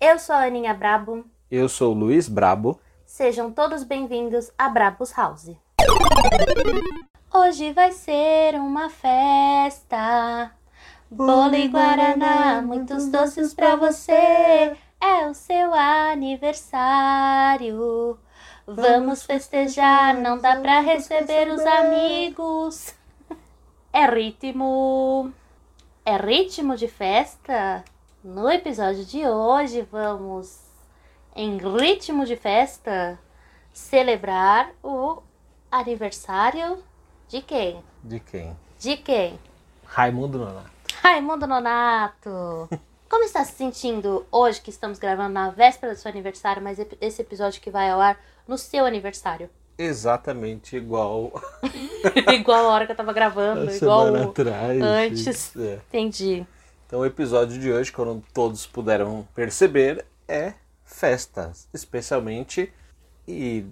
Eu sou a Aninha Brabo. Eu sou o Luiz Brabo. Sejam todos bem-vindos a Brabos House. Hoje vai ser uma festa. Bolo e guaraná, muitos doces pra você. É o seu aniversário. Vamos festejar, não dá pra receber os amigos. É ritmo. É ritmo de festa? No episódio de hoje vamos, em ritmo de festa, celebrar o aniversário de quem? De quem? De quem? Raimundo Nonato. Raimundo Nonato! Como está se sentindo hoje que estamos gravando na véspera do seu aniversário, mas esse episódio que vai ao ar no seu aniversário? Exatamente igual igual a hora que eu tava gravando, a igual atrás. antes. É. Entendi. Então o episódio de hoje, como todos puderam perceber, é festas. Especialmente e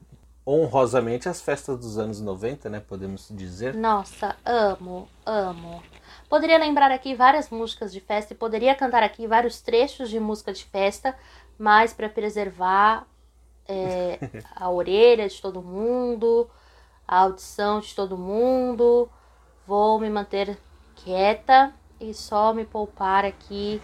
honrosamente as festas dos anos 90, né? Podemos dizer. Nossa, amo, amo. Poderia lembrar aqui várias músicas de festa e poderia cantar aqui vários trechos de música de festa, mas para preservar é, a orelha de todo mundo, a audição de todo mundo, vou me manter quieta e só me poupar aqui,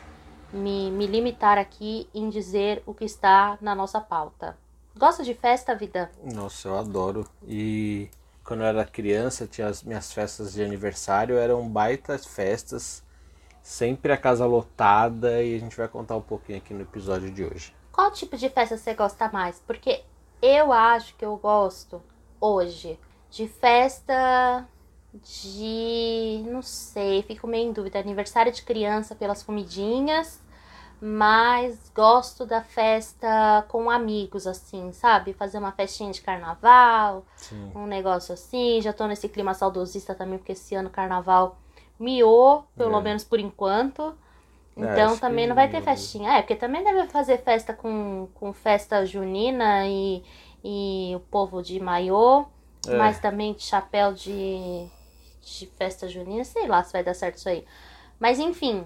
me, me limitar aqui em dizer o que está na nossa pauta. Gosta de festa, vida? Nossa, eu adoro. E quando eu era criança, tinha as minhas festas de aniversário, eram baitas festas, sempre a casa lotada, e a gente vai contar um pouquinho aqui no episódio de hoje. Qual tipo de festa você gosta mais? Porque eu acho que eu gosto hoje de festa de. não sei, fico meio em dúvida. Aniversário de criança pelas comidinhas, mas gosto da festa com amigos, assim, sabe? Fazer uma festinha de carnaval, Sim. um negócio assim. Já tô nesse clima saudosista também, porque esse ano carnaval miou, pelo É. menos por enquanto. É, Então acho também que- não vai ter festinha. É, porque também deve fazer festa com, com festa junina e, e o povo de maiô, É. mas também de chapéu de, de festa junina. Sei lá se vai dar certo isso aí. Mas enfim,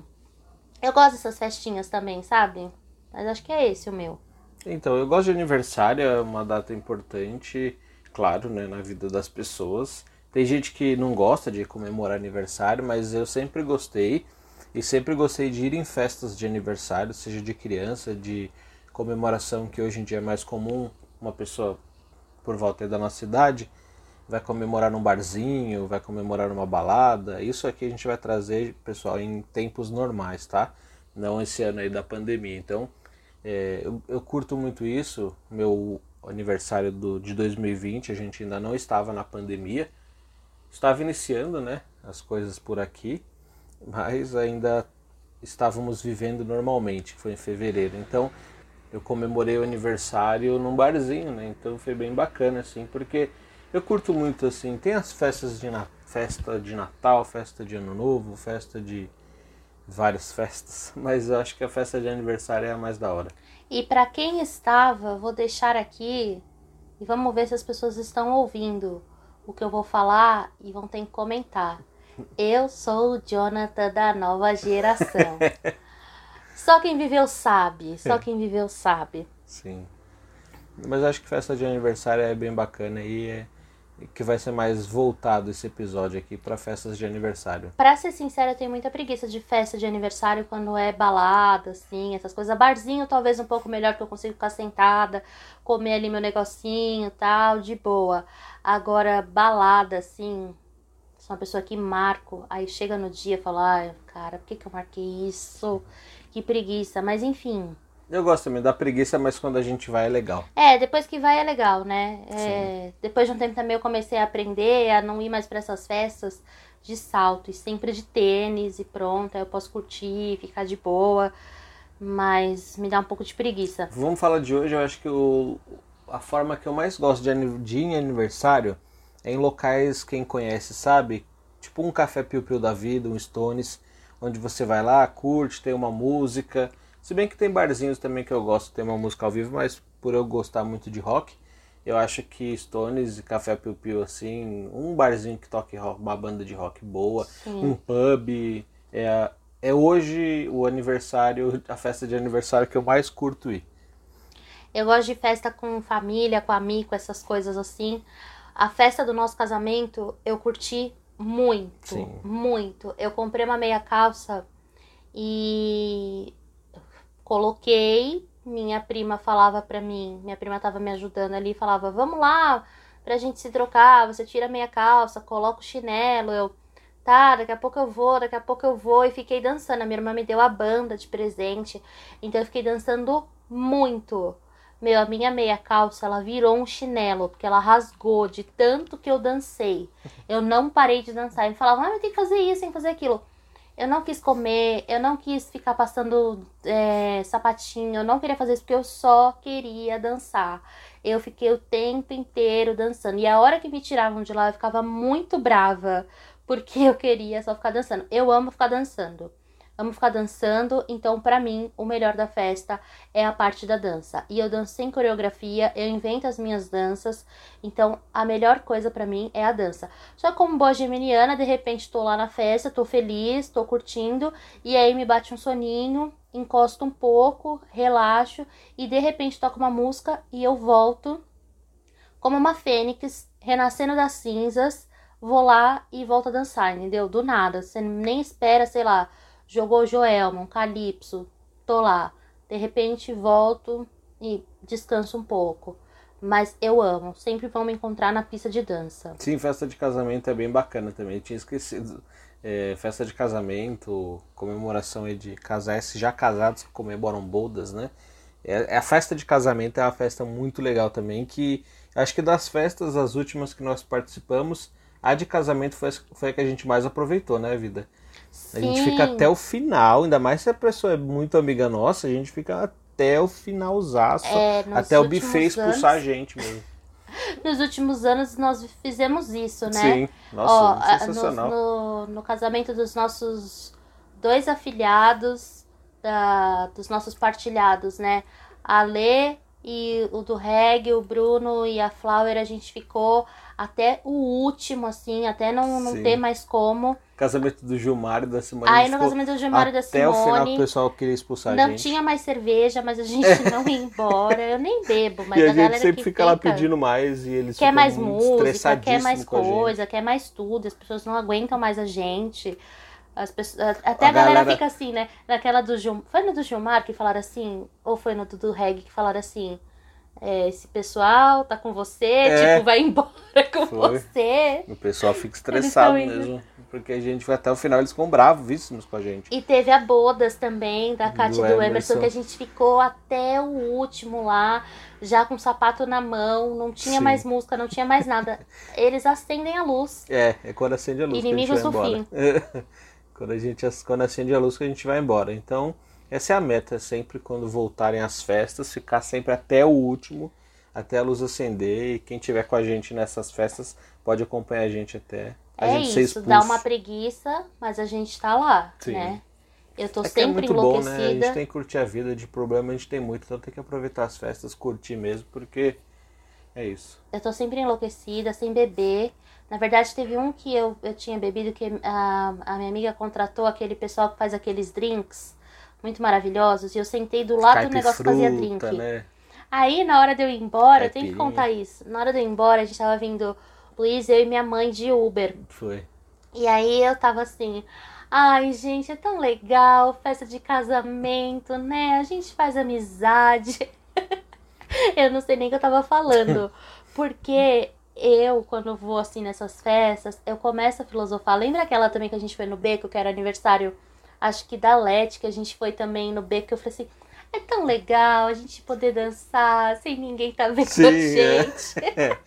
eu gosto dessas festinhas também, sabe? Mas acho que é esse o meu. Então, eu gosto de aniversário, é uma data importante, claro, né, na vida das pessoas. Tem gente que não gosta de comemorar aniversário, mas eu sempre gostei. E sempre gostei de ir em festas de aniversário, seja de criança, de comemoração, que hoje em dia é mais comum. Uma pessoa por volta da nossa idade vai comemorar num barzinho, vai comemorar numa balada. Isso aqui a gente vai trazer, pessoal, em tempos normais, tá? Não esse ano aí da pandemia. Então, é, eu, eu curto muito isso. Meu aniversário do, de 2020, a gente ainda não estava na pandemia. Estava iniciando, né? As coisas por aqui, mas ainda estávamos vivendo normalmente, que foi em fevereiro. Então, eu comemorei o aniversário num barzinho, né? Então foi bem bacana, assim, porque eu curto muito, assim. Tem as festas de festa de Natal, festa de Ano Novo, festa de várias festas, mas eu acho que a festa de aniversário é a mais da hora. E pra quem estava, vou deixar aqui e vamos ver se as pessoas estão ouvindo o que eu vou falar e vão ter que comentar. Eu sou o Jonathan da nova geração. Só quem viveu sabe, só quem viveu sabe. Sim. Mas acho que festa de aniversário é bem bacana e é que vai ser mais voltado esse episódio aqui para festas de aniversário. Pra ser sincera, eu tenho muita preguiça de festa de aniversário quando é balada, assim, essas coisas. Barzinho talvez um pouco melhor, que eu consigo ficar sentada, comer ali meu negocinho e tal, de boa. Agora, balada, assim, sou uma pessoa que marco, aí chega no dia e fala, ai, cara, por que, que eu marquei isso? Que preguiça. Mas enfim. Eu gosto também da preguiça, mas quando a gente vai é legal. É, depois que vai é legal, né? É, depois de um tempo também eu comecei a aprender a não ir mais para essas festas de salto e sempre de tênis e pronto, aí eu posso curtir, ficar de boa, mas me dá um pouco de preguiça. Vamos falar de hoje, eu acho que o, a forma que eu mais gosto de, de aniversário em locais quem conhece, sabe? Tipo um café piu-piu da vida, um Stones, onde você vai lá, curte, tem uma música. Se bem que tem barzinhos também que eu gosto, tem uma música ao vivo, mas por eu gostar muito de rock, Eu acho que Stones e Café Piu Piu, assim, um barzinho que toque rock, uma banda de rock boa, Sim. um pub. É, é hoje o aniversário, a festa de aniversário que eu mais curto ir. Eu gosto de festa com família, com amigo, essas coisas assim. A festa do nosso casamento eu curti muito, Sim. muito. Eu comprei uma meia calça e coloquei. Minha prima falava pra mim, minha prima tava me ajudando ali, falava: "Vamos lá pra gente se trocar, você tira a meia calça, coloca o chinelo". Eu Tá, daqui a pouco eu vou, daqui a pouco eu vou. E fiquei dançando. A minha irmã me deu a banda de presente. Então eu fiquei dançando muito. Meu, a minha meia calça, ela virou um chinelo, porque ela rasgou de tanto que eu dancei. Eu não parei de dançar. E falava, ah, mas tem que fazer isso, tem que fazer aquilo. Eu não quis comer, eu não quis ficar passando é, sapatinho, eu não queria fazer isso porque eu só queria dançar. Eu fiquei o tempo inteiro dançando. E a hora que me tiravam de lá, eu ficava muito brava, porque eu queria só ficar dançando. Eu amo ficar dançando. Amo ficar dançando, então pra mim o melhor da festa é a parte da dança. E eu danço sem coreografia, eu invento as minhas danças, então a melhor coisa pra mim é a dança. Só como boa geminiana, de repente tô lá na festa, tô feliz, tô curtindo, e aí me bate um soninho, encosto um pouco, relaxo, e de repente toco uma música e eu volto como uma fênix, renascendo das cinzas, vou lá e volto a dançar, entendeu? Do nada, você nem espera, sei lá jogou Joelma, Calypso, tô lá. De repente volto e descanso um pouco. Mas eu amo, sempre vão me encontrar na pista de dança. Sim, festa de casamento é bem bacana também, eu tinha esquecido. É, festa de casamento, comemoração de casais já casados que comemoram bodas, né? É, a festa de casamento é uma festa muito legal também, que acho que das festas, as últimas que nós participamos, a de casamento foi, foi a que a gente mais aproveitou, né, vida? A gente fica até o final, ainda mais se a pessoa é muito amiga nossa, a gente fica até o finalzaço, É, até o buffet expulsar a anos, gente mesmo. Nos últimos anos nós fizemos isso, né? Sim, nossa, Ó, a- sensacional. No, no, no casamento dos nossos dois afilhados, da, dos nossos partilhados, né? A Lê e o do Reg, o Bruno e a Flower, a gente ficou até o último, assim, até não, não Sim. ter mais como. Casamento do Gilmar e da Simone. a Aí gente no ficou casamento do Gilmar e da Até o final o Simone, pessoal queria expulsar a não gente. tinha mais cerveja, mas a gente não ia embora. Eu nem bebo, mas e a, a, gente galera sempre fica lá pedindo mais e eles quer mais música, quer mais a coisa, quer mais tudo, as pessoas não aguentam mais a gente. As pessoas, até a, A galera, galera- fica assim, né? Naquela do Gilmar. Foi no do Gilmar que falaram assim? Ou foi no do, do Reg que falaram assim? É, esse pessoal tá com você, É. tipo, vai embora com Foi. você. O pessoal fica estressado mesmo. Porque a gente vai até o final, eles ficam bravíssimos com a gente. E teve a Bodas também, da Kátia e do Emerson. Emerson, que a gente ficou até o último lá, já com o sapato na mão, não tinha Sim. mais música, não tinha mais nada. Eles acendem a luz. É, é quando acende a luz Inimigos do embora. quando, a gente, quando acende a luz que a gente vai embora. Então, essa é a meta, sempre quando voltarem as festas, ficar sempre até o último, até a luz acender. E quem tiver com a gente nessas festas pode acompanhar a gente até a é gente ser isso, dá uma preguiça, mas a gente tá lá, Sim. né? Eu tô É é sempre muito bom, né? A enlouquecida. gente tem que curtir a vida, de problema a gente tem muito, então tem que aproveitar as festas, curtir mesmo, porque é isso. Eu tô sempre enlouquecida, sem beber. Na verdade, teve um que eu, eu tinha bebido que a, a minha amiga contratou aquele pessoal que faz aqueles drinks muito maravilhosos. E eu sentei do lado do negócio que fazia drink. né? Aí, na hora de eu ir embora, eu tenho que Caipirinha. contar isso. Na hora de eu ir embora, a gente tava vindo Luiz, eu e minha mãe de Uber. Foi. E aí eu tava assim, ai gente, é tão legal, festa de casamento, né? A gente faz amizade. eu não sei nem o que eu tava falando. Porque eu, quando vou assim nessas festas, eu começo a filosofar. Lembra aquela também que a gente foi no beco, que era aniversário, acho que da Leti, que a gente foi também no beco, eu falei assim. É tão legal a gente poder dançar sem ninguém tá vendo a Sim, é. gente.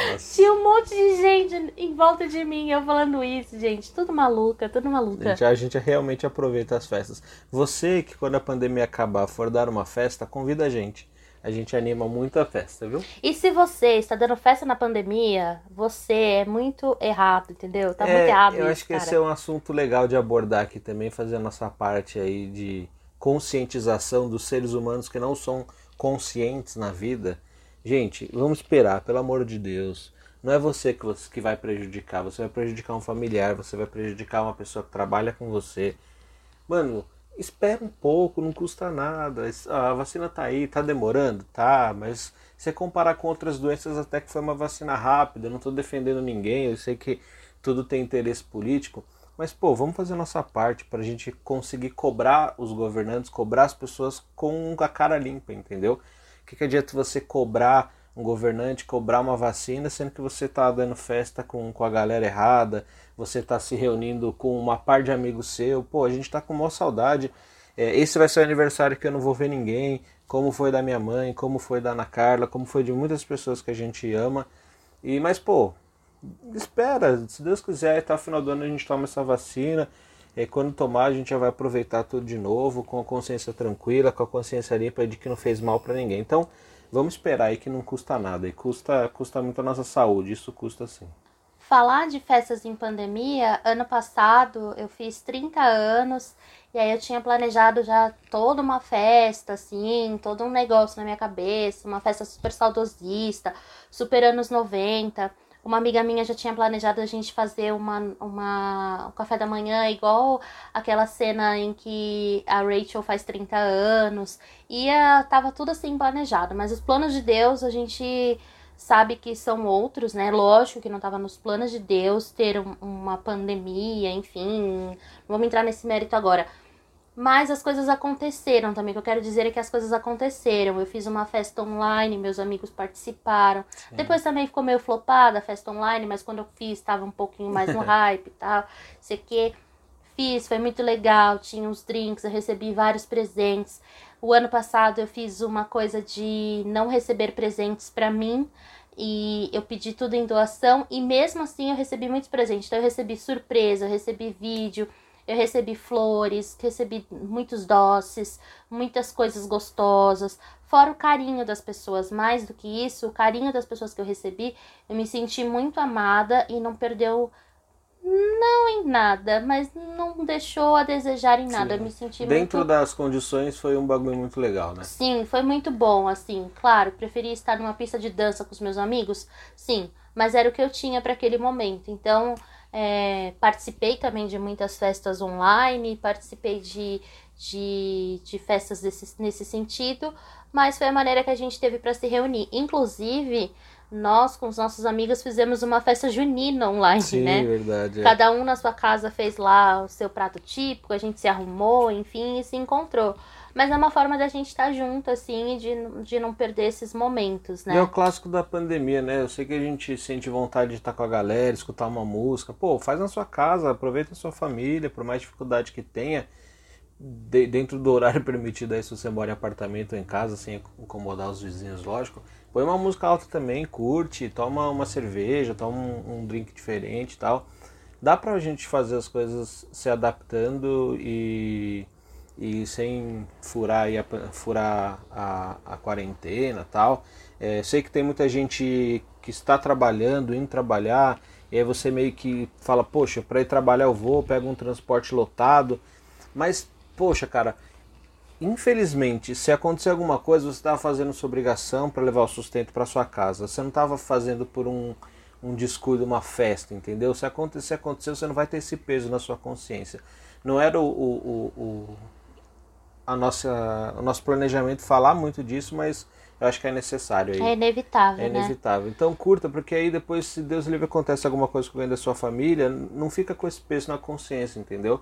Nossa. Tinha um monte de gente em volta de mim, eu falando isso, gente. Tudo maluca, tudo A maluca. gente, a gente realmente aproveita as festas. Você que quando a pandemia acabar for dar uma festa, convida a gente. A gente anima muito a festa, viu? E se você está dando festa na pandemia, você é muito errado, entendeu? Tá É, muito errado Eu isso, acho que cara. esse é um assunto legal de abordar aqui também, fazer a nossa parte aí de conscientização dos seres humanos que não são conscientes na vida. Gente, vamos esperar, pelo amor de Deus. Não é você que, você que vai prejudicar, você vai prejudicar um familiar, você vai prejudicar uma pessoa que trabalha com você. Mano, espera um pouco, não custa nada. A vacina tá aí, tá demorando? Tá, mas se comparar com outras doenças, até que foi uma vacina rápida. Eu não estou defendendo ninguém, eu sei que tudo tem interesse político. Mas, pô, vamos fazer a nossa parte para a gente conseguir cobrar os governantes, cobrar as pessoas com a cara limpa, entendeu? O que, que adianta você cobrar um governante, cobrar uma vacina, sendo que você está dando festa com, com a galera errada, você está se reunindo com uma par de amigos seu, pô, a gente está com maior saudade. É, esse vai ser o aniversário que eu não vou ver ninguém, como foi da minha mãe, como foi da Ana Carla, como foi de muitas pessoas que a gente ama. E mas pô, espera, se Deus quiser, até o final do ano a gente toma essa vacina. E quando tomar, a gente já vai aproveitar tudo de novo, com a consciência tranquila, com a consciência limpa de que não fez mal para ninguém. Então, vamos esperar aí que não custa nada. E custa, custa muito a nossa saúde, isso custa sim. Falar de festas em pandemia, ano passado eu fiz 30 anos e aí eu tinha planejado já toda uma festa, assim, todo um negócio na minha cabeça, uma festa super saudosista, super anos 90. Uma amiga minha já tinha planejado a gente fazer uma, uma, um café da manhã igual aquela cena em que a Rachel faz 30 anos. E uh, tava tudo assim planejado. Mas os planos de Deus a gente sabe que são outros, né? Lógico que não estava nos planos de Deus ter um, uma pandemia, enfim. Não vamos entrar nesse mérito agora. Mas as coisas aconteceram também. O que eu quero dizer é que as coisas aconteceram. Eu fiz uma festa online, meus amigos participaram. Sim. Depois também ficou meio flopada a festa online, mas quando eu fiz estava um pouquinho mais no hype e tal. Sei que fiz, foi muito legal. Tinha uns drinks, eu recebi vários presentes. O ano passado eu fiz uma coisa de não receber presentes para mim e eu pedi tudo em doação e mesmo assim eu recebi muitos presentes. Então eu recebi surpresa, eu recebi vídeo, eu recebi flores, recebi muitos doces, muitas coisas gostosas, fora o carinho das pessoas. Mais do que isso, o carinho das pessoas que eu recebi, eu me senti muito amada e não perdeu não em nada, mas não deixou a desejar em nada. Sim. Eu me senti Dentro muito... das condições foi um bagulho muito legal, né? Sim, foi muito bom, assim. Claro, preferi estar numa pista de dança com os meus amigos, sim, mas era o que eu tinha para aquele momento. Então, é, participei também de muitas festas online, participei de, de, de festas desse, nesse sentido, mas foi a maneira que a gente teve para se reunir. Inclusive, nós com os nossos amigos fizemos uma festa junina online, Sim, né? verdade. É. Cada um na sua casa fez lá o seu prato típico, a gente se arrumou, enfim, e se encontrou. Mas é uma forma da gente estar junto, assim, de, de não perder esses momentos, né? E é o clássico da pandemia, né? Eu sei que a gente sente vontade de estar com a galera, escutar uma música. Pô, faz na sua casa, aproveita a sua família, por mais dificuldade que tenha, de, dentro do horário permitido aí, se você mora em apartamento ou em casa, sem incomodar os vizinhos, lógico. Põe uma música alta também, curte, toma uma cerveja, toma um, um drink diferente e tal. Dá pra gente fazer as coisas se adaptando e e sem furar, a, furar a, a quarentena tal. É, sei que tem muita gente que está trabalhando, indo trabalhar, e aí você meio que fala, poxa, para ir trabalhar eu vou, pego um transporte lotado. Mas, poxa, cara, infelizmente, se acontecer alguma coisa, você estava fazendo sua obrigação para levar o sustento para sua casa. Você não estava fazendo por um, um descuido, uma festa, entendeu? Se acontecer, aconteceu, você não vai ter esse peso na sua consciência. Não era o, o, o a nossa, o nosso planejamento falar muito disso, mas eu acho que é necessário aí. É inevitável, É né? inevitável. Né? Então curta, porque aí depois, se Deus livre acontece alguma coisa com alguém da sua família, não fica com esse peso na consciência, entendeu?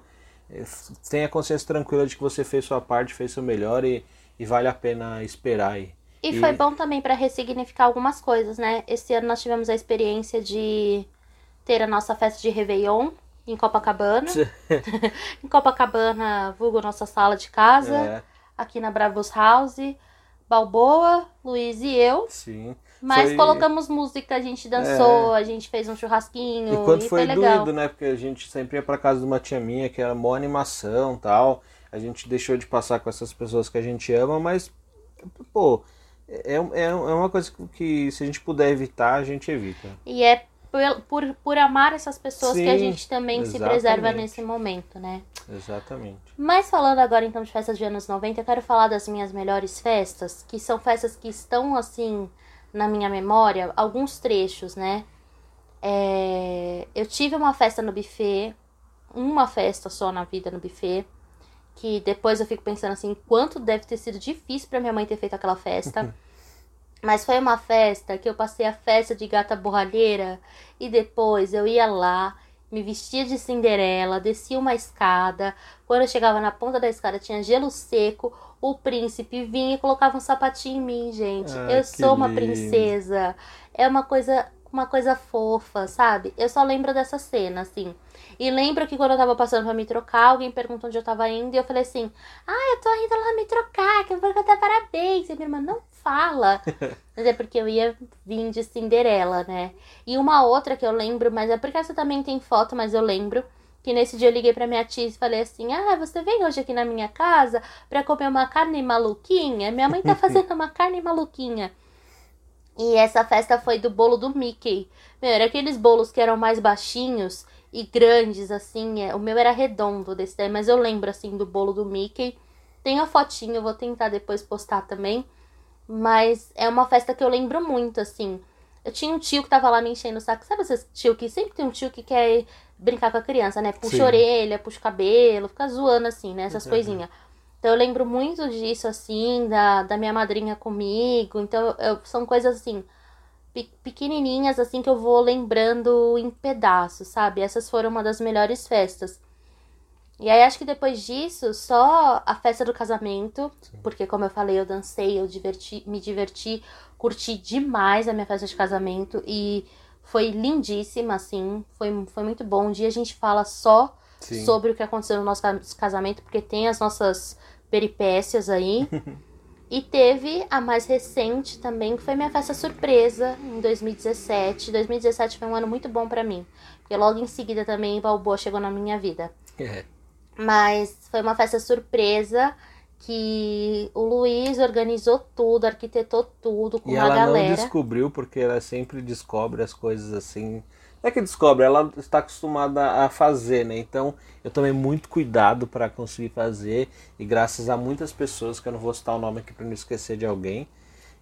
É, tenha a consciência tranquila de que você fez sua parte, fez seu melhor e, e vale a pena esperar aí. E, e... foi bom também para ressignificar algumas coisas, né? Esse ano nós tivemos a experiência de ter a nossa festa de Réveillon, em Copacabana. em Copacabana, vulgo nossa sala de casa. É. Aqui na Bravos House. Balboa, Luiz e eu. Sim. Mas foi... colocamos música, a gente dançou, é. a gente fez um churrasquinho. E quando e foi, foi legal. né? Porque a gente sempre ia pra casa de uma tia minha, que era boa animação tal. A gente deixou de passar com essas pessoas que a gente ama, mas, pô, é, é, é uma coisa que se a gente puder evitar, a gente evita. E é por, por, por amar essas pessoas Sim, que a gente também exatamente. se preserva nesse momento, né? Exatamente. Mas falando agora então de festas de anos 90, eu quero falar das minhas melhores festas, que são festas que estão assim na minha memória alguns trechos, né? É, eu tive uma festa no buffet, uma festa só na vida no buffet, que depois eu fico pensando assim, quanto deve ter sido difícil para minha mãe ter feito aquela festa. Mas foi uma festa que eu passei a festa de gata borralheira e depois eu ia lá, me vestia de Cinderela, descia uma escada. Quando eu chegava na ponta da escada tinha gelo seco. O príncipe vinha e colocava um sapatinho em mim, gente. Ai, eu sou uma lindo. princesa. É uma coisa, uma coisa fofa, sabe? Eu só lembro dessa cena, assim. E lembro que quando eu tava passando pra me trocar, alguém perguntou onde eu tava indo e eu falei assim: Ah, eu tô indo lá me trocar, que eu vou cantar parabéns. E minha irmã, não fala. Mas é porque eu ia vir de Cinderela, né? E uma outra que eu lembro, mas é porque essa também tem foto, mas eu lembro. Que nesse dia eu liguei pra minha tia e falei assim: Ah, você vem hoje aqui na minha casa pra comer uma carne maluquinha? Minha mãe tá fazendo uma carne maluquinha. E essa festa foi do bolo do Mickey. Meu, era aqueles bolos que eram mais baixinhos e grandes, assim. é, O meu era redondo desse daí, mas eu lembro, assim, do bolo do Mickey. Tem a fotinho, eu vou tentar depois postar também. Mas é uma festa que eu lembro muito, assim. Eu tinha um tio que tava lá me enchendo o saco. Sabe esses tio que sempre tem um tio que quer brincar com a criança, né? Puxa Sim. a orelha, puxa o cabelo, fica zoando assim, né? Essas Uhum. coisinhas. Então eu lembro muito disso, assim, da, da minha madrinha comigo. Então eu- são coisas assim, pe- pequenininhas, assim, que eu vou lembrando em pedaços, sabe? Essas foram uma das melhores festas. E aí acho que depois disso, só a festa do casamento, porque como eu falei, eu dancei, eu diverti, me diverti, curti demais a minha festa de casamento e foi lindíssima, assim, foi, foi muito bom. Um dia a gente fala só Sim. sobre o que aconteceu no nosso ca- casamento, porque tem as nossas peripécias aí. e teve a mais recente também, que foi minha festa surpresa em 2017. 2017 foi um ano muito bom pra mim, porque logo em seguida também Balboa chegou na minha vida. É. Mas foi uma festa surpresa que o Luiz organizou tudo, arquitetou tudo com E uma ela não galera. descobriu, porque ela sempre descobre as coisas assim. É que descobre, ela está acostumada a fazer, né? Então eu tomei muito cuidado para conseguir fazer. E graças a muitas pessoas, que eu não vou citar o nome aqui para não esquecer de alguém,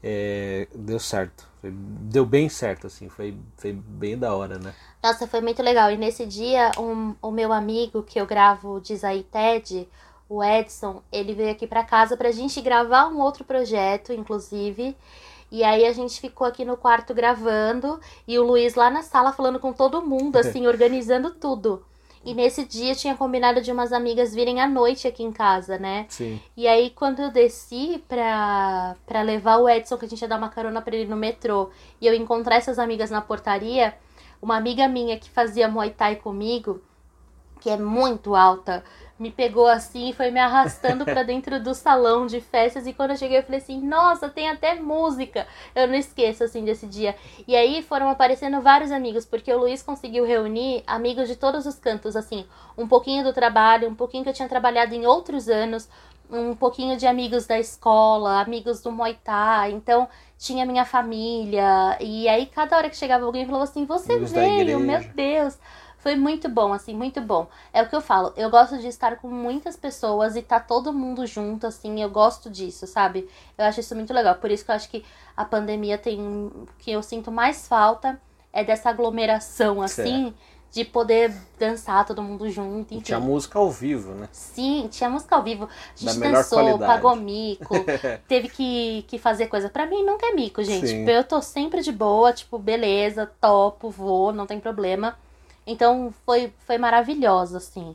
é, deu certo. Foi- deu bem certo, assim. Foi, foi bem da hora, né? Nossa, foi muito legal. E nesse dia, um, o meu amigo que eu gravo Diz aí TED, o Edson, ele veio aqui pra casa pra gente gravar um outro projeto, inclusive. E aí a gente ficou aqui no quarto gravando e o Luiz lá na sala falando com todo mundo, assim, organizando tudo. E nesse dia tinha combinado de umas amigas virem à noite aqui em casa, né? Sim. E aí, quando eu desci pra, pra levar o Edson, que a gente ia dar uma carona pra ele no metrô, e eu encontrar essas amigas na portaria, uma amiga minha que fazia Muay Thai comigo, que é muito alta, me pegou assim e foi me arrastando pra dentro do salão de festas. E quando eu cheguei, eu falei assim: Nossa, tem até música. Eu não esqueço assim desse dia. E aí foram aparecendo vários amigos, porque o Luiz conseguiu reunir amigos de todos os cantos, assim, um pouquinho do trabalho, um pouquinho que eu tinha trabalhado em outros anos, um pouquinho de amigos da escola, amigos do Muay Thai. Então, tinha minha família. E aí, cada hora que chegava alguém, falava assim: Você Amigos veio, meu. Deus. Foi muito bom, assim, muito bom. É o que eu falo, eu gosto de estar com muitas pessoas e tá todo mundo junto, assim, eu gosto disso, sabe? Eu acho isso muito legal. Por isso que eu acho que a pandemia tem. O que eu sinto mais falta é dessa aglomeração, assim, de poder dançar todo mundo junto. E Enfim. tinha música ao vivo, né? Sim, tinha música ao vivo. A gente dançou, qualidade. pagou mico, teve que, que fazer coisa. Pra mim nunca é mico, gente. Sim. Eu tô sempre de boa, tipo, beleza, topo, vou, não tem problema. Então foi, foi maravilhoso, assim.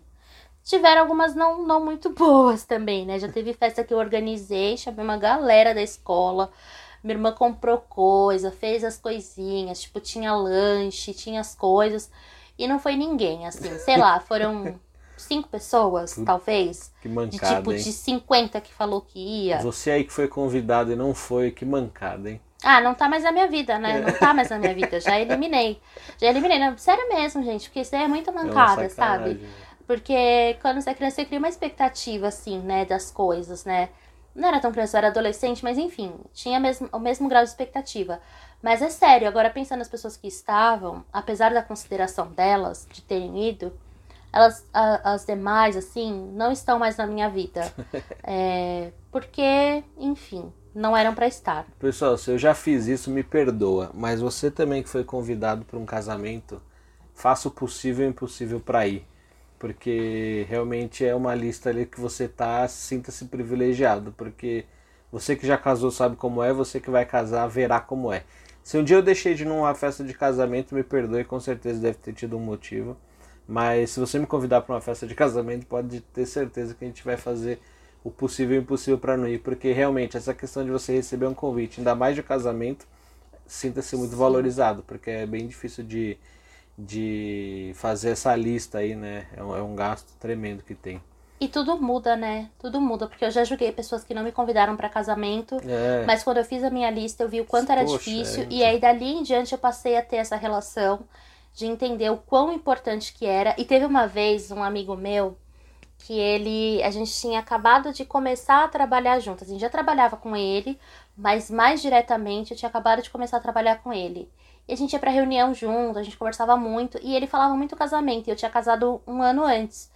Tiveram algumas não, não muito boas também, né? Já teve festa que eu organizei, chamei uma galera da escola. Minha irmã comprou coisa, fez as coisinhas, tipo, tinha lanche, tinha as coisas. E não foi ninguém, assim, sei lá, foram cinco pessoas, talvez. Que De mancada, tipo, hein? de 50 que falou que ia. Você aí que foi convidado e não foi, que mancada, hein? Ah, não tá mais na minha vida, né? Não tá mais na minha vida. Já eliminei. Já eliminei. Não, sério mesmo, gente. Porque isso aí é muito É mancada, sabe? Porque quando você é criança, você cria uma expectativa, assim, né? Das coisas, né? Não era tão criança, eu era adolescente, mas enfim. Tinha mesmo, o mesmo grau de expectativa. Mas é sério, agora pensando nas pessoas que estavam, apesar da consideração delas, de terem ido, elas, a- as demais, assim, não estão mais na minha vida. É, porque, enfim, não eram para estar. Pessoal, se eu já fiz isso, me perdoa. Mas você também que foi convidado para um casamento, faça o possível e o impossível para ir. Porque realmente é uma lista ali que você tá, sinta-se privilegiado. Porque você que já casou sabe como é, você que vai casar verá como é. Se um dia eu deixei de ir numa festa de casamento, me perdoe, com certeza deve ter tido um motivo. Mas se você me convidar para uma festa de casamento, pode ter certeza que a gente vai fazer o possível e o impossível para não ir, porque realmente essa questão de você receber um convite, ainda mais de casamento, sinta-se muito Sim. valorizado, porque é bem difícil de, de fazer essa lista aí, né? É um, é um gasto tremendo que tem. E tudo muda, né? Tudo muda, porque eu já julguei pessoas que não me convidaram para casamento, é. mas quando eu fiz a minha lista, eu vi o quanto Poxa, era difícil, é, então. e aí dali em diante eu passei a ter essa relação de entender o quão importante que era. E teve uma vez um amigo meu que ele a gente tinha acabado de começar a trabalhar juntos. A gente já trabalhava com ele, mas mais diretamente eu tinha acabado de começar a trabalhar com ele. E a gente ia para reunião junto, a gente conversava muito e ele falava muito casamento. E eu tinha casado um ano antes.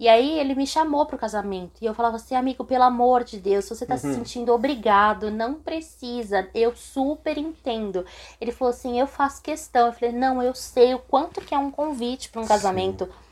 E aí ele me chamou pro casamento. E eu falava assim, amigo, pelo amor de Deus, se você tá uhum. se sentindo obrigado, não precisa. Eu super entendo. Ele falou assim, eu faço questão. Eu falei, não, eu sei o quanto que é um convite para um casamento. Sim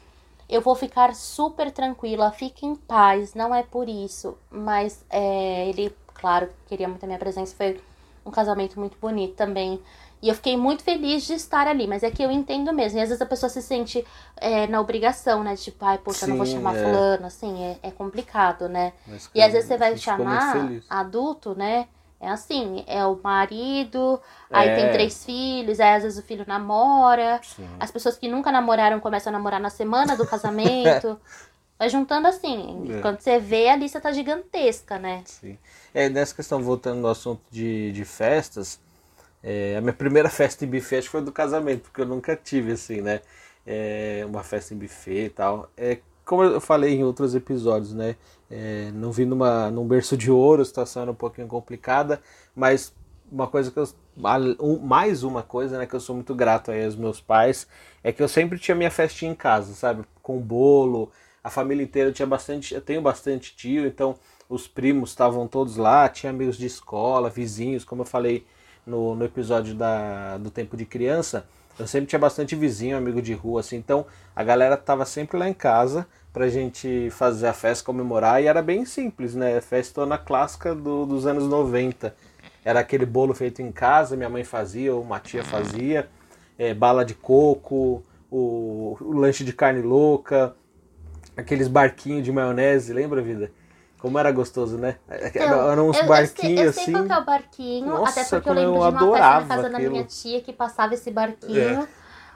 eu vou ficar super tranquila, fique em paz, não é por isso. Mas é, ele, claro, queria muito a minha presença, foi um casamento muito bonito também. E eu fiquei muito feliz de estar ali, mas é que eu entendo mesmo. E às vezes a pessoa se sente é, na obrigação, né? Tipo, ai, poxa, Sim, eu não vou chamar é. fulano, assim, é, é complicado, né? Mas, e às vezes você vai chamar adulto, né? É assim, é o marido, aí é. tem três filhos, aí às vezes o filho namora. Sim. As pessoas que nunca namoraram começam a namorar na semana do casamento. Vai juntando assim. É. Quando você vê, a lista tá gigantesca, né? Sim. É, nessa questão, voltando ao assunto de, de festas, é, a minha primeira festa em buffet foi do casamento, porque eu nunca tive, assim, né? É, uma festa em buffet e tal. É, como eu falei em outros episódios, né? É, não vim numa, num berço de ouro, a situação era um pouquinho complicada, mas uma coisa que eu. Mais uma coisa, né, que eu sou muito grato aí aos meus pais, é que eu sempre tinha minha festinha em casa, sabe? Com bolo, a família inteira tinha bastante. Eu tenho bastante tio, então os primos estavam todos lá, tinha amigos de escola, vizinhos, como eu falei no, no episódio da, do tempo de criança. Eu sempre tinha bastante vizinho, amigo de rua, assim, então a galera tava sempre lá em casa pra gente fazer a festa, comemorar, e era bem simples, né? Festona clássica do, dos anos 90. Era aquele bolo feito em casa, minha mãe fazia, ou uma tia fazia, é, bala de coco, o, o lanche de carne louca, aqueles barquinhos de maionese, lembra, vida? Como era gostoso, né? Então, Eram uns eu, barquinhos eu sei, eu sei assim. qual é o barquinho, Nossa, até porque eu lembro eu de uma festa na casa aquilo. da minha tia que passava esse barquinho. É.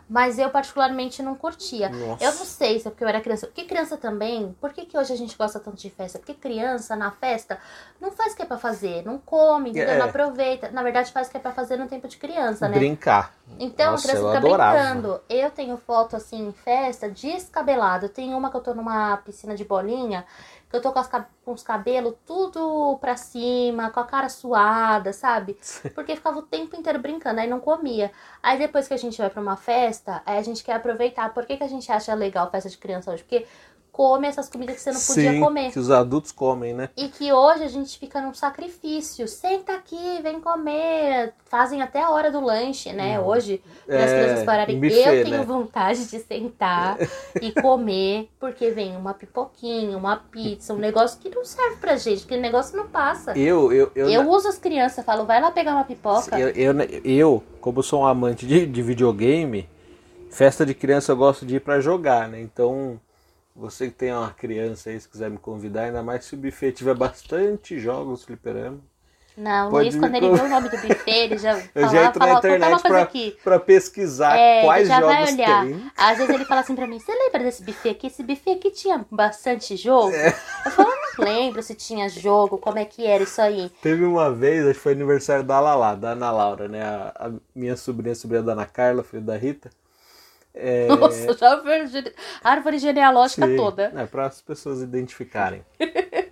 Mas eu particularmente não curtia. Nossa. Eu não sei se é porque eu era criança. Porque criança também, por que, que hoje a gente gosta tanto de festa? Porque criança na festa não faz o que é pra fazer, não come, entendeu? É. Não aproveita. Na verdade, faz o que é pra fazer no tempo de criança, né? Brincar. Então, Nossa, a criança fica adorava. brincando. Eu tenho foto assim em festa descabelado. Tem uma que eu tô numa piscina de bolinha que eu tô com, as, com os cabelos tudo pra cima, com a cara suada, sabe? Porque ficava o tempo inteiro brincando, aí não comia. Aí depois que a gente vai pra uma festa, aí a gente quer aproveitar. Por que, que a gente acha legal festa de criança hoje? Porque come essas comidas que você não podia Sim, comer. Que os adultos comem, né? E que hoje a gente fica num sacrifício. Senta aqui, vem comer. Fazem até a hora do lanche, né? Não. Hoje, para as é, crianças pararem. Buffet, eu tenho né? vontade de sentar e comer, porque vem uma pipoquinha, uma pizza, um negócio que não serve pra gente, que o negócio não passa. Eu, eu, eu, eu uso as crianças, falo, vai lá pegar uma pipoca. Eu, eu, eu como sou um amante de, de videogame, festa de criança eu gosto de ir para jogar, né? Então você que tem uma criança aí, se quiser me convidar, ainda mais se o buffet tiver bastante jogos fliperama. Não, Luiz, quando ele viu o nome do buffet, ele já Eu já entro na internet pra, aqui. pra pesquisar é, quais já jogos vai olhar. tem. Às vezes ele fala assim pra mim, você lembra desse buffet aqui? Esse buffet aqui tinha bastante jogo? É. Eu falo, não lembro se tinha jogo, como é que era isso aí. Teve uma vez, acho que foi aniversário da Lala, da Ana Laura, né? A, a minha sobrinha, a sobrinha da Ana Carla, filho da Rita. É... Nossa, já a árvore genealógica Sim, toda. É, para as pessoas identificarem.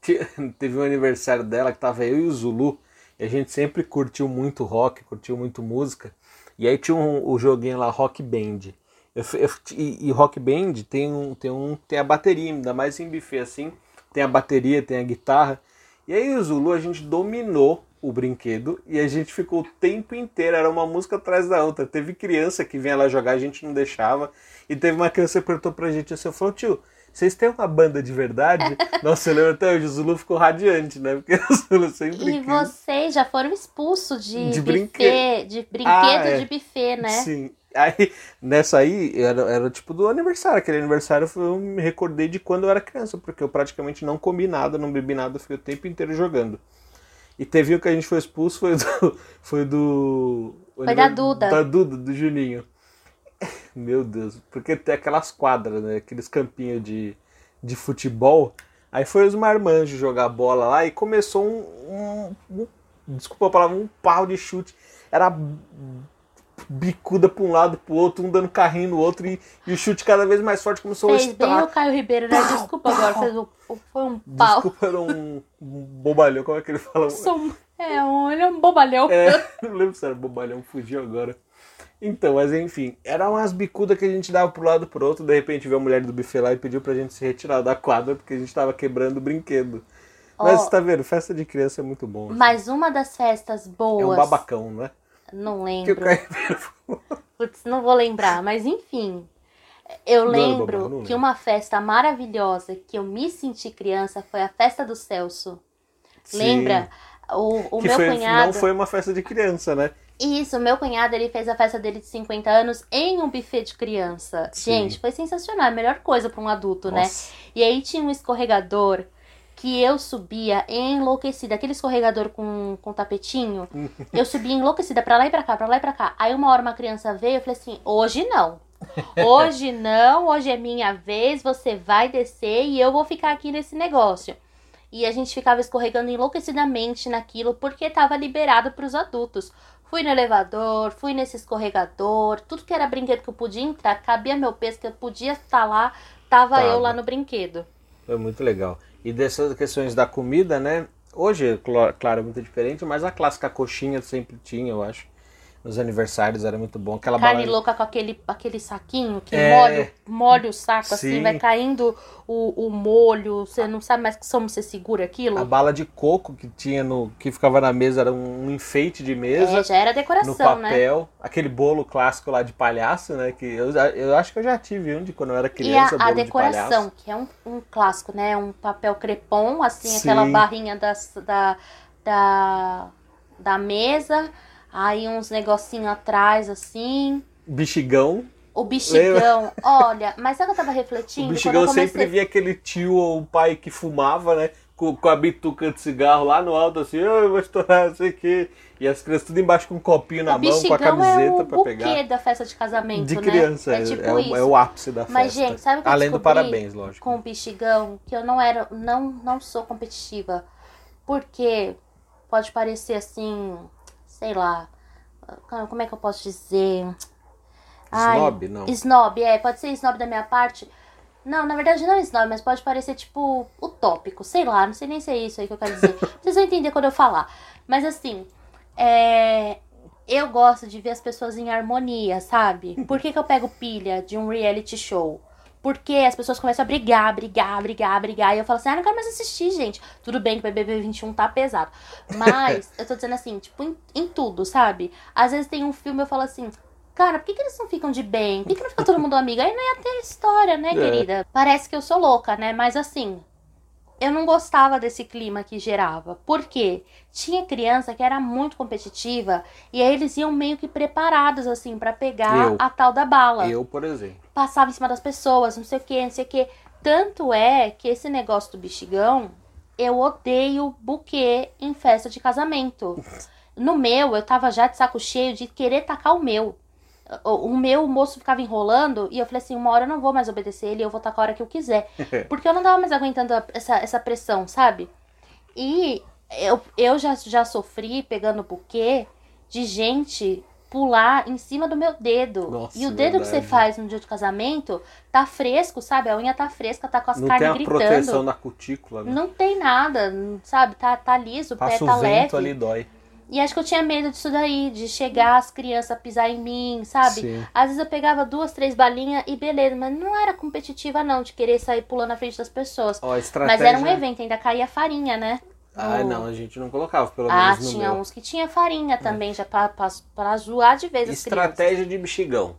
Teve um aniversário dela que tava eu e o Zulu, e a gente sempre curtiu muito rock, curtiu muito música. E aí tinha um, o joguinho lá, Rock Band. Eu, eu, e, e, Rock Band tem um, tem um tem a bateria, ainda mais em buffet assim, tem a bateria, tem a guitarra. E aí o Zulu a gente dominou o brinquedo e a gente ficou o tempo inteiro, era uma música atrás da outra. Teve criança que vinha lá jogar, a gente não deixava. E teve uma criança que perguntou pra gente assim, falou, tio, vocês têm uma banda de verdade? Nossa, eu lembro até hoje, o Zulu ficou radiante, né? Porque o Zulu sempre E quis. vocês já foram expulsos de, De buffet, brinquedo. de brinquedo Ah, é. de buffet, né? Sim. Aí, nessa aí, era, era tipo do aniversário. Aquele aniversário eu me recordei de quando eu era criança, porque eu praticamente não comi nada, não bebi nada, fiquei o tempo inteiro jogando. E teve o que a gente foi expulso, foi do. Foi do. Foi da Duda. Da Duda, do Juninho. Meu Deus, porque tem aquelas quadras, né? Aqueles campinhos de, de futebol. Aí foi os marmanjos jogar bola lá e começou um, um- um- Desculpa a palavra, um pau de chute. Era bicuda pra um lado pro outro, um dando carrinho no outro, e, e o chute cada vez mais forte começou a Fez bem estrar. o Caio Ribeiro, né? Desculpa agora, fez foi um pau. Desculpa, era um, um bobalhão, como é que ele fala? É, um, ele é um bobalhão. É, não lembro se era bobalhão, fugiu agora. Então, mas enfim, eram umas bicudas que a gente dava pro lado e pro outro, de repente veio a mulher do buffet lá e pediu pra gente se retirar da quadra porque a gente tava quebrando o brinquedo. Mas Ó. tá vendo, festa de criança é muito bom. assim. Mas uma das festas É um boas. babacão, né? Não Que lembro. Putz, não vou lembrar, mas enfim. Eu Não, lembro não, não que lembro. uma festa maravilhosa que eu me senti criança foi a festa do Celso. Sim. Lembra? O, o que meu foi, cunhado. não foi uma festa de criança, né? Isso, o meu cunhado ele fez a festa dele de 50 anos em um buffet de criança. Sim. Gente, foi sensacional, a melhor coisa para um adulto, né? Nossa. E aí tinha um escorregador que eu subia enlouquecida, aquele escorregador com, com tapetinho. eu subia enlouquecida pra lá e pra cá, pra lá e pra cá. Aí uma hora uma criança veio, eu falei assim: hoje não. Hoje não, hoje é minha vez, você vai descer e eu vou ficar aqui nesse negócio. E a gente ficava escorregando enlouquecidamente naquilo porque tava liberado pros adultos. Fui no elevador, fui nesse escorregador, tudo que era brinquedo que eu podia entrar, cabia meu peso, que eu podia estar lá, tava Tava. eu lá no brinquedo. Foi muito legal. E dessas questões da comida, né? Hoje, claro, é muito diferente, mas a clássica coxinha sempre tinha, eu acho. Nos aniversários era muito bom. Aquela Carne bala... louca com aquele, aquele saquinho que É. molha, molha o saco assim, Sim. vai caindo o, o molho, você não sabe mais como você segura aquilo. A bala de coco que tinha no. que ficava na mesa era um enfeite de mesa. É, já era no decoração, né? papel, aquele bolo clássico lá de palhaço, né? Que eu, eu acho que eu já tive um de quando eu era E a, criança, a bolo de decoração, palhaço. que é um, um clássico, né? Um papel crepom, assim, Sim. aquela barrinha das, da, da, da mesa, aí uns negocinhos atrás, assim. Bexigão. O bexigão, olha, mas sabe o que eu tava O refletindo? bexigão quando eu comecei... sempre via aquele tio ou pai que fumava, né? Com, com a bituca de cigarro lá no alto, assim, "Ah, eu vou estourar, sei o quê. E as crianças tudo embaixo com um copinho na o mão, com a bexigão camiseta é o pra pegar. da festa de casamento, De né? criança, É é, tipo é o, isso. é o ápice da Mas, festa. gente, sabe o que eu Além do parabéns, lógico. com o bexigão? Que eu não era, não, não sou competitiva. Porque pode parecer assim, sei lá, como é que eu posso dizer? Ai, Snob, não. Snob, é, pode ser snob da minha parte. Não, na verdade não é snob, mas pode parecer tipo utópico, sei lá, não sei nem se é isso aí que eu quero dizer. Vocês vão entender quando eu falar. Mas assim, é, eu gosto de ver as pessoas em harmonia, sabe? Por que, que eu pego pilha de um reality show? Porque as pessoas começam a brigar, brigar, brigar, brigar. E eu falo assim, ah, não quero mais assistir, gente. Tudo bem que o BBB 21 tá pesado. Mas, eu tô dizendo assim, tipo, em, em tudo, sabe? Às vezes tem um filme eu falo assim, cara, por que, que eles não ficam de bem? Por que, que não fica todo mundo amigo? Aí não ia ter história, né, É. querida? Parece que eu sou louca, né? Mas assim, eu não gostava desse clima que gerava. Por quê? Tinha criança que era muito competitiva e aí eles iam meio que preparados, assim, pra pegar Eu. a tal da bala Eu, por exemplo. passava em cima das pessoas, não sei o que, não sei o que. Tanto é que esse negócio do bexigão, eu odeio buquê em festa de casamento. No meu, eu tava já de saco cheio de querer tacar o meu. O, meu, o moço ficava enrolando e eu falei assim, uma hora eu não vou mais obedecer ele, eu vou tacar a hora que eu quiser. Porque eu não tava mais aguentando essa, essa pressão, sabe? E eu, eu já, já sofri pegando buquê de gente pular em cima do meu dedo. Nossa, e o dedo que você verdade. faz no dia de casamento tá fresco, sabe? A unha tá fresca, tá com as não tem carnes a gritando. proteção na cutícula, né? Não tem nada, sabe? Tá, tá liso, o pé tá o vento leve. ali dói. E acho que eu tinha medo disso daí, de chegar as crianças a pisar em mim, sabe? Sim. Às vezes eu pegava duas, três balinhas e beleza, mas não era competitiva não, de querer sair pulando na frente das pessoas. Ó, estratégia... Mas era um evento, ainda caía farinha, né? Ah, No- não, a gente não colocava, pelo Ah, menos no tinha meu. uns que tinha farinha também, já pra, pra, pra zoar de vez as crianças. Estratégia de bexigão.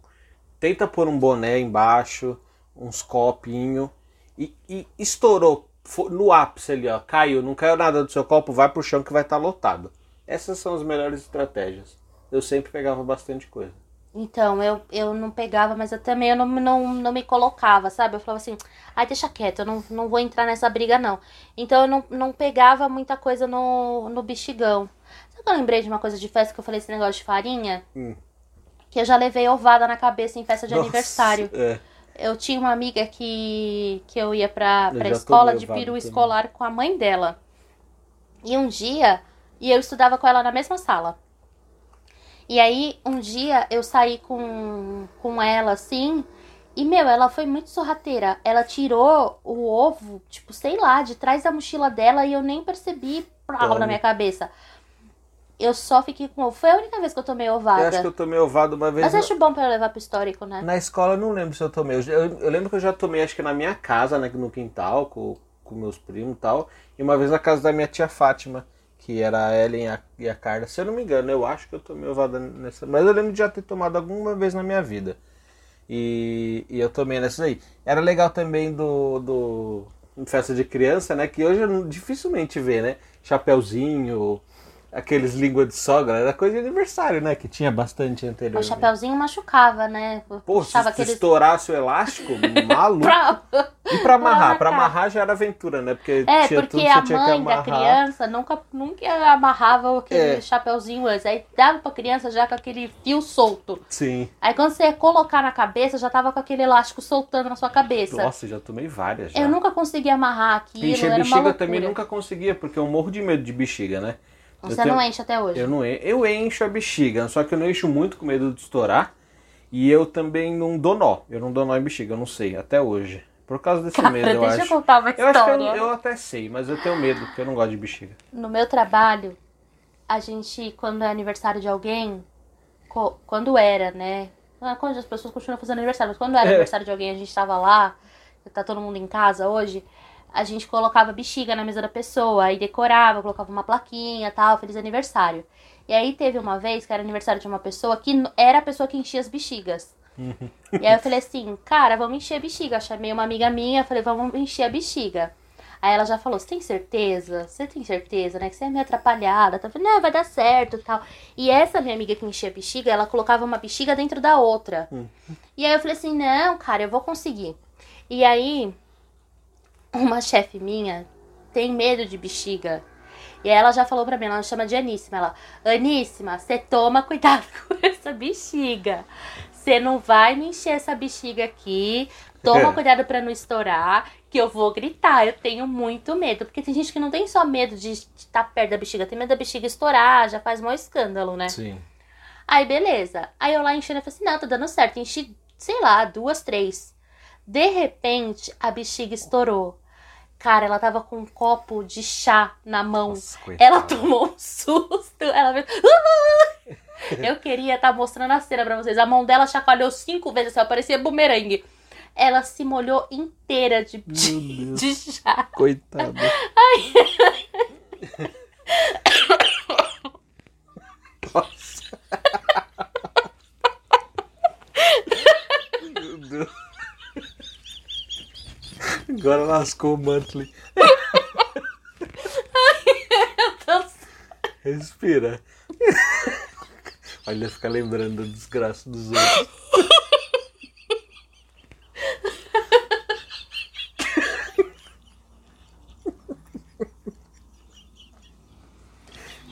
Tenta pôr um boné embaixo, uns copinhos e, e estourou no ápice ali, ó. Caiu, não caiu nada do seu copo, vai pro chão que vai estar lotado. Essas são as melhores estratégias. Eu sempre pegava bastante coisa. Então, eu, eu não pegava, mas eu também eu não, não, não me colocava, sabe? Eu falava assim, ai, deixa quieto, eu não, não vou entrar nessa briga, não. Então, eu não, não pegava muita coisa no, no bexigão. Sabe que eu lembrei de uma coisa de festa que eu falei esse negócio de farinha? Hum. Que eu já levei ovada na cabeça em festa de Nossa, aniversário. É. Eu tinha uma amiga que, que eu ia pra, Eu pra escola de peru também. escolar com a mãe dela. E um dia, e eu estudava com ela na mesma sala. E aí, um dia, eu saí com, com ela, assim, e, meu, ela foi muito sorrateira. Ela tirou o ovo, tipo, sei lá, de trás da mochila dela e eu nem percebi Tome. na minha cabeça. Eu só fiquei com ovo. Foi a única vez que eu tomei ovada. Eu acho que eu tomei ovado uma vez. Mas acho bom pra eu levar pro histórico, né? Na escola eu não lembro se eu tomei. Eu, eu- eu lembro que eu já tomei, acho que na minha casa, né, no quintal, com, com meus primos e tal. E uma vez na casa da minha tia Fátima, que era a Ellen e a, Carla. Se eu não me engano, eu acho que eu tomei ovada nessa. Mas eu lembro de já ter tomado alguma vez na minha vida. E, e eu tomei nessa aí. Era legal também do, do. Festa de criança, né? Que hoje eu dificilmente vê, né? Chapeuzinho, aqueles língua de sogra. Era coisa de aniversário, né? Que tinha bastante O anteriormente. chapeuzinho machucava, né? Pô, se, se aqueles. estourasse o elástico, maluco. Pra- E pra amarrar? Pra amarrar já era aventura, né? Porque É, tinha porque tudo que a você tinha que mãe da criança nunca, nunca amarrava aquele É. chapeuzinho antes. Aí dava pra criança já com aquele fio solto. Sim. Aí quando você ia colocar na cabeça, já tava com aquele elástico soltando na sua cabeça. Nossa, já tomei várias já. Eu nunca conseguia amarrar aquilo, Encher bexiga também nunca conseguia, porque eu morro de medo de bexiga, né? Eu Você tenho- não enche até hoje. Eu não en- eu encho a bexiga, só que eu não encho muito com medo de estourar. E eu também não dou nó. Eu não dou nó em bexiga, eu não sei, até hoje. Por causa desse Cara, medo, eu deixa eu acho. contar uma Eu acho que eu, história. eu até sei, mas eu tenho medo, porque eu não gosto de bexiga. No meu trabalho, a gente, quando é aniversário de alguém, quando era, né? Ah, Quando as pessoas continuam fazendo aniversário, mas quando era É. aniversário de alguém, a gente tava lá, tá todo mundo em casa hoje, a gente colocava bexiga na mesa da pessoa, aí decorava, colocava uma plaquinha tal, feliz aniversário. E aí teve uma vez que era aniversário de uma pessoa que era a pessoa que enchia as bexigas. E aí eu falei assim, cara, vamos encher a bexiga. Eu chamei uma amiga minha, falei, vamos encher a bexiga. Aí ela já falou, você tem certeza? Você tem certeza, né? Que você é meio atrapalhada. Eu falei, não, vai dar certo e tal. E essa minha amiga que enchia a bexiga, ela colocava uma bexiga dentro da outra. E aí eu falei assim, não, cara, eu vou conseguir. E aí, uma chefe minha tem medo de bexiga. E ela já falou pra mim, ela me chama de Aníssima. Ela, Aníssima, você toma cuidado com essa bexiga. Você não vai me encher essa bexiga aqui. Toma cuidado pra não estourar, que eu vou gritar. Eu tenho muito medo. Porque tem gente que não tem só medo de estar perto da bexiga, tem medo da bexiga estourar, já faz maior escândalo, né? Sim. Aí, beleza. Aí eu lá enchendo, eu falei assim, não, tá dando certo. Enchi, sei lá, duas, três. De repente, a bexiga estourou. Cara, ela tava com um copo de chá na mão. Nossa, Ela tomou um susto. Ela fez... "Ah!" Eu queria estar mostrando a cena pra vocês. A mão dela chacoalhou cinco vezes, assim, parecia bumerangue. Ela se molhou inteira de, de, de chá. Coitada. Nossa. Meu Deus. Agora lascou o Mantley. Respira. Olha, fica lembrando da desgraça dos outros.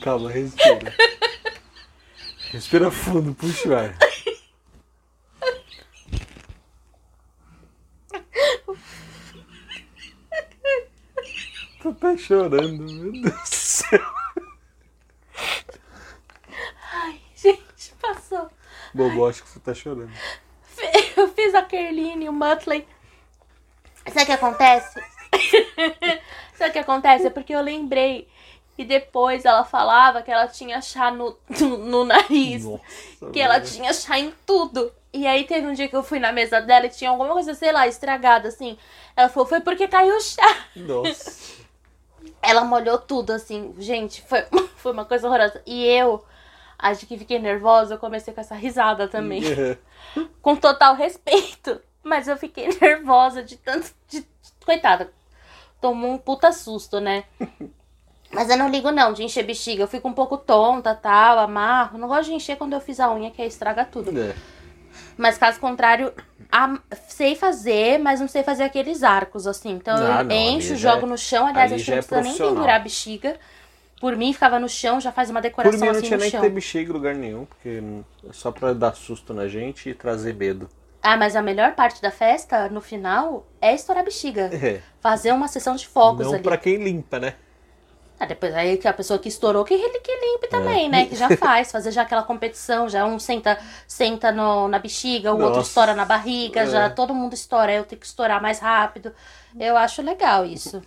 Calma, respira. Respira fundo, puxa o ar. Tá chorando, meu Deus do céu. Ai, gente, passou. Bobo, acho que você tá chorando. Eu fiz a Kerline e o Muttley. Sabe o que acontece? Sabe o que acontece? É porque eu lembrei. E depois ela falava que ela tinha chá no, no, no nariz. Nossa, que ela velho. tinha chá em tudo. E aí teve um dia que eu fui na mesa dela e tinha alguma coisa, sei lá, estragada, assim. Ela falou, foi porque caiu chá. Nossa. Ela molhou tudo, assim. Gente, foi, foi uma coisa horrorosa. E eu, acho que fiquei nervosa, eu comecei com essa risada também. com total respeito. Mas eu fiquei nervosa de tanto. De, coitada. Tomou um puta susto, né? Mas eu não ligo não de encher bexiga. Eu fico um pouco tonta, tal, amarro. Não gosto de encher quando eu fiz a unha, que aí estraga tudo. É. Mas caso contrário, a- sei fazer, mas não sei fazer aqueles arcos, assim. Então Ah, eu não, encho, jogo é- no chão. Aliás, ali acho que já não é precisa nem pendurar a bexiga. Por mim, ficava no chão, já faz uma Por decoração mim não assim tinha no nem chão. que ter bexiga em lugar nenhum, porque é só pra dar susto na gente e trazer medo. Ah, mas a melhor parte da festa, no final, é estourar a bexiga. É. Fazer uma sessão de fogos não ali. pra quem limpa, né? Ah, depois aí que a pessoa que estourou, que ele que limpe É. também, né? Que já faz, fazer já aquela competição, já um senta, senta no, na bexiga, o outro Nossa. estoura na barriga, É. já todo mundo estoura, eu tenho que estourar mais rápido. Eu acho legal isso.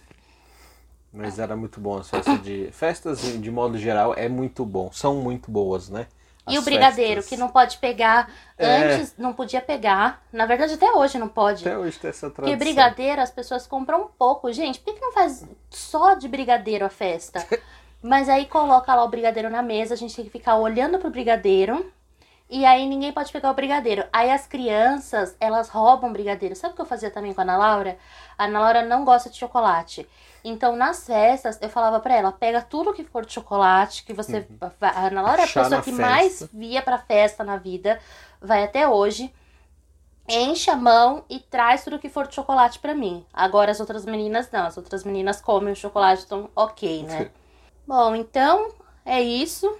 Mas era muito bom as festas de. Festas, de modo geral, é muito bom. São muito boas, né? E As o brigadeiro, festas. que não pode pegar. É. Antes não podia pegar. Na verdade, até hoje não pode. Até hoje tem essa Porque tradição. brigadeiro as pessoas compram um pouco. Gente, por que, que não faz só de brigadeiro a festa? Mas aí coloca lá o brigadeiro na mesa, a gente tem que ficar olhando pro brigadeiro. E aí ninguém pode pegar o brigadeiro. Aí as crianças, elas roubam brigadeiro. Sabe o que eu fazia também com a Ana Laura? A Ana Laura não gosta de chocolate. Então nas festas eu falava pra ela, pega tudo que for de chocolate, que você. A Ana Laura é a pessoa que festa. mais via pra festa na vida, vai até hoje enche a mão e traz tudo que for de chocolate pra mim. Agora as outras meninas não, as outras meninas comem o chocolate, então ok, né? Bom, então é isso.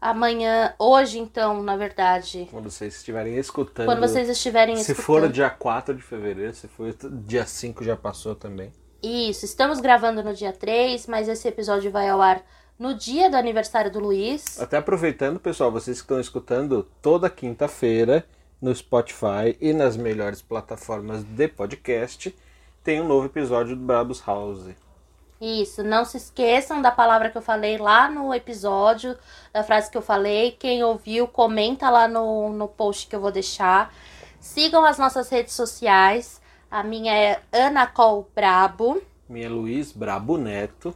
Amanhã, hoje então, na verdade, Quando vocês estiverem escutando. quando vocês estiverem Se escutando. for dia 4 de fevereiro, se for dia 5 já passou também. Isso, estamos gravando no dia 3, mas esse episódio vai ao ar no dia do aniversário do Luiz. Até aproveitando, pessoal, vocês que estão escutando toda quinta-feira no Spotify e nas melhores plataformas de podcast, tem um novo episódio do Brabos House. Isso, não se esqueçam da palavra que eu falei lá no episódio, da frase que eu falei. Quem ouviu, comenta lá no, no post que eu vou deixar. Sigam as nossas redes sociais. A minha é Ana Col Brabo. Minha Luiz Brabo Neto.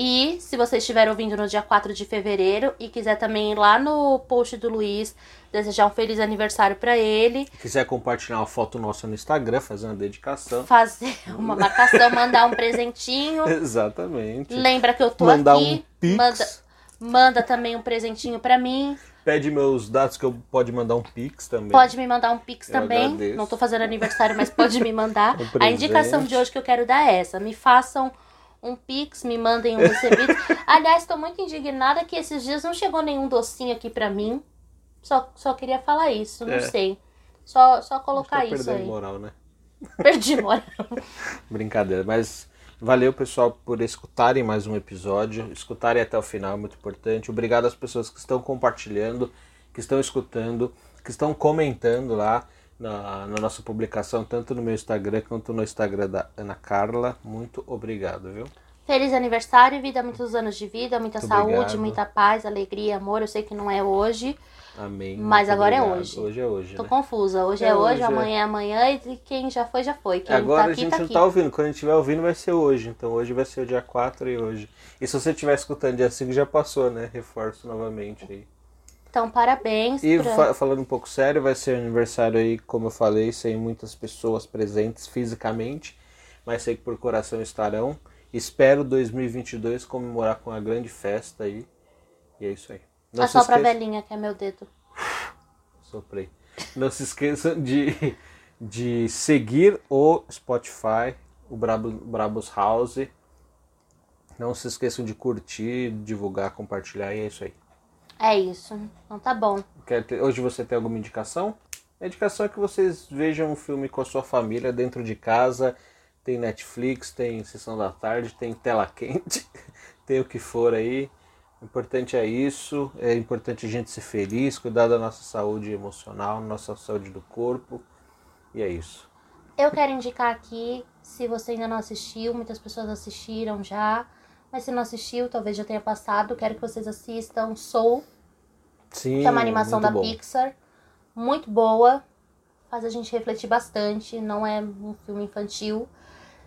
E se você estiver ouvindo no dia 4 de fevereiro e quiser também ir lá no post do Luiz desejar um feliz aniversário pra ele, Quiser compartilhar uma foto nossa no Instagram, fazer uma dedicação. fazer uma marcação, mandar um presentinho. Exatamente. Lembra que eu tô Mandar aqui. um pix. Manda, manda também um presentinho pra mim. Pede meus dados que eu pode mandar um pix também. Pode me mandar um pix Eu também. agradeço. Não tô fazendo aniversário, mas pode me mandar. Um A indicação de hoje que eu quero dar é essa. Me façam um pix, me mandem um recebido. Aliás, tô muito indignada que esses dias não chegou nenhum docinho aqui pra mim. Só, só queria falar isso, não É. sei. Só, só colocar isso aí. moral, né? Perdi moral. Brincadeira, mas valeu pessoal por escutarem mais um episódio, escutarem até o final, é muito importante. Obrigado às pessoas que estão compartilhando, que estão escutando, que estão comentando lá na, na nossa publicação, tanto no meu Instagram quanto no Instagram da Ana Carla. Muito obrigado, viu? Feliz aniversário, vida, muitos anos de vida, muita Muito saúde, obrigado. muita paz, alegria, amor. Eu sei que não é hoje. Amém. Mas agora é obrigado. hoje. Hoje é hoje. Tô né? confusa. Hoje É é, hoje, hoje, é. amanhã é amanhã e quem já foi, já foi. Quem Agora tá a aqui, gente tá não aqui. tá ouvindo. Quando a gente estiver ouvindo, vai ser hoje. Então hoje vai ser o dia 4 e hoje. E se você estiver escutando dia 5, já passou, né? Reforço novamente aí. Então, parabéns. E pra- fa- falando um pouco sério, vai ser um aniversário aí, como eu falei, sem muitas pessoas presentes fisicamente, mas sei que por coração estarão. Espero 2022 comemorar com uma grande festa aí. E é isso aí. Não Assopra a esqueça- velhinha, que é meu dedo. Soprei. Não se esqueçam de, de seguir o Spotify, o Brabo, Brabos House. Não se esqueçam de curtir, divulgar, compartilhar e é isso aí. É isso. Então tá bom. Ter- hoje você tem alguma indicação? A indicação é que vocês vejam um filme com a sua família dentro de casa. Tem Netflix, tem Sessão da Tarde, tem Tela Quente, tem o que for aí. O importante é isso. É importante a gente ser feliz, cuidar da nossa saúde emocional, nossa saúde do corpo. E é isso. Eu quero indicar aqui, se você ainda não assistiu, muitas pessoas assistiram já. Mas se não assistiu, talvez já tenha passado. Quero que vocês assistam Soul, Sim, que é uma animação da bom. Pixar. Muito boa. Faz a gente refletir bastante. Não é um filme infantil.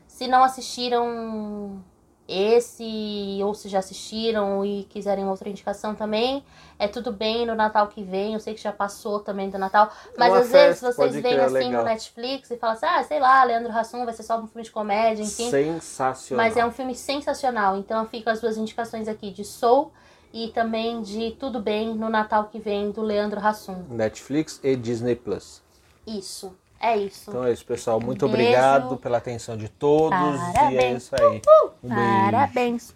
Se não assistiram, esse, ou se já assistiram e quiserem outra indicação também, é tudo bem no Natal que vem. Eu sei que já passou também do Natal, mas Uma às festa, vezes vocês veem assim legal. no Netflix e falam assim: ah, sei lá, Leandro Hassum vai ser só um filme de comédia, enfim. Sensacional. Mas é um filme sensacional. Então fico as duas indicações aqui de Soul e também de Tudo Bem no Natal que vem do Leandro Hassum. Netflix e Disney Plus. Isso. É isso. Então é isso, pessoal. Muito Beijo. obrigado pela atenção de todos. E é Parabéns. isso aí. Um. Parabéns.